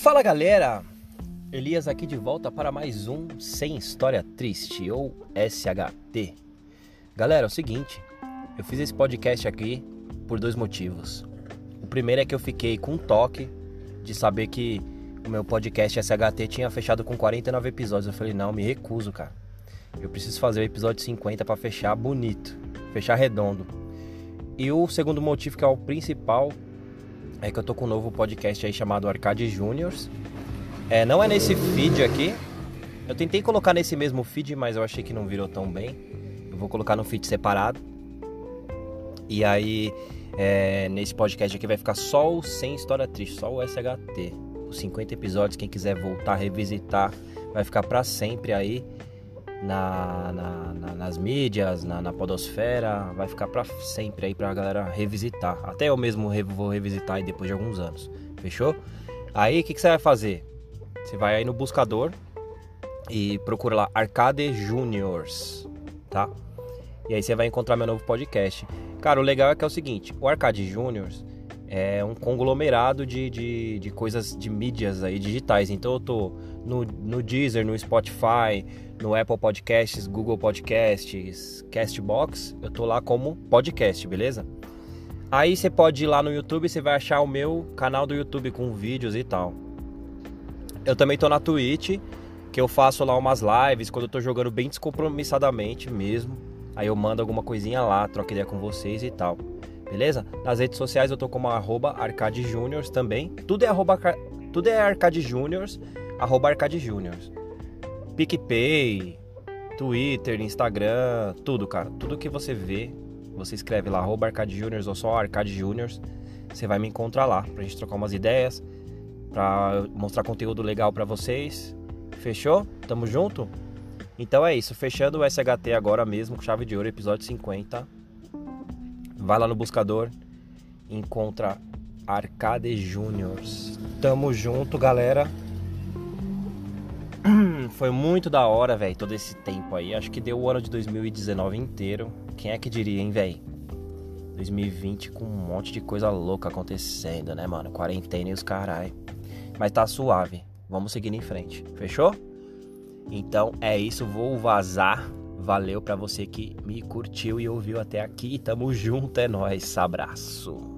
Fala galera, Elias aqui de volta para mais um Sem História Triste ou SHT. Galera, é o seguinte, eu fiz esse podcast aqui por dois motivos. O primeiro é que eu fiquei com um toque de saber que o meu podcast SHT tinha fechado com 49 episódios. Eu falei, não, me recuso, cara. Eu preciso fazer o episódio 50 para fechar bonito, fechar redondo. E o segundo motivo, que é o principal, é que eu tô com um novo podcast aí chamado Arcade Juniors. É, não é nesse feed aqui. Eu tentei colocar nesse mesmo feed, mas eu achei que não virou tão bem. Eu vou colocar no feed separado. E aí, é, nesse podcast aqui vai ficar só o Sem História Triste, só o SHT. Os 50 episódios, quem quiser voltar, revisitar, vai ficar para sempre aí na, na, na, nas mídias, na, na, podosfera, vai ficar para sempre aí pra galera revisitar. Até eu mesmo vou revisitar aí depois de alguns anos. Fechou? Aí o que, que, você vai fazer? Você vai aí no buscador e procura lá Arcade Juniors, tá? E aí você vai encontrar meu novo podcast. Cara, o legal é que é o seguinte, o Arcade Juniors é um conglomerado de, de, de coisas, de mídias aí digitais. Então eu tô no, no Deezer, no Spotify, no Apple Podcasts, Google Podcasts, Castbox, eu tô lá como podcast, beleza? Aí você pode ir lá no YouTube, você vai achar o meu canal do YouTube com vídeos e tal. Eu também tô na Twitch, que eu faço lá umas lives quando eu tô jogando bem descompromissadamente mesmo. Aí eu mando alguma coisinha lá, troco ideia com vocês e tal beleza? Nas redes sociais eu tô como arroba Arcade Juniors também. Tudo é arroba, tudo é Arcade Juniors, arroba Arcade Juniors. PicPay, Twitter, Instagram, tudo, cara. Tudo que você vê, você escreve lá, arroba Arcade Juniors ou só Arcade Juniors. Você vai me encontrar lá pra gente trocar umas ideias, pra mostrar conteúdo legal pra vocês. Fechou? Tamo junto? Então é isso, fechando o SHT agora mesmo, com chave de ouro, episódio 50. Vai lá no buscador, encontra Arcade Juniors. Tamo junto, galera. Foi muito da hora, velho, todo esse tempo aí. Acho que deu o ano de 2019 inteiro. Quem é que diria, hein, velho? 2020 com um monte de coisa louca acontecendo, né, mano? Quarentena e os carai. Mas tá suave. Vamos seguir em frente. Fechou? Então é isso, vou vazar. Valeu para você que me curtiu e ouviu até aqui. Tamo junto, é nóis. Abraço.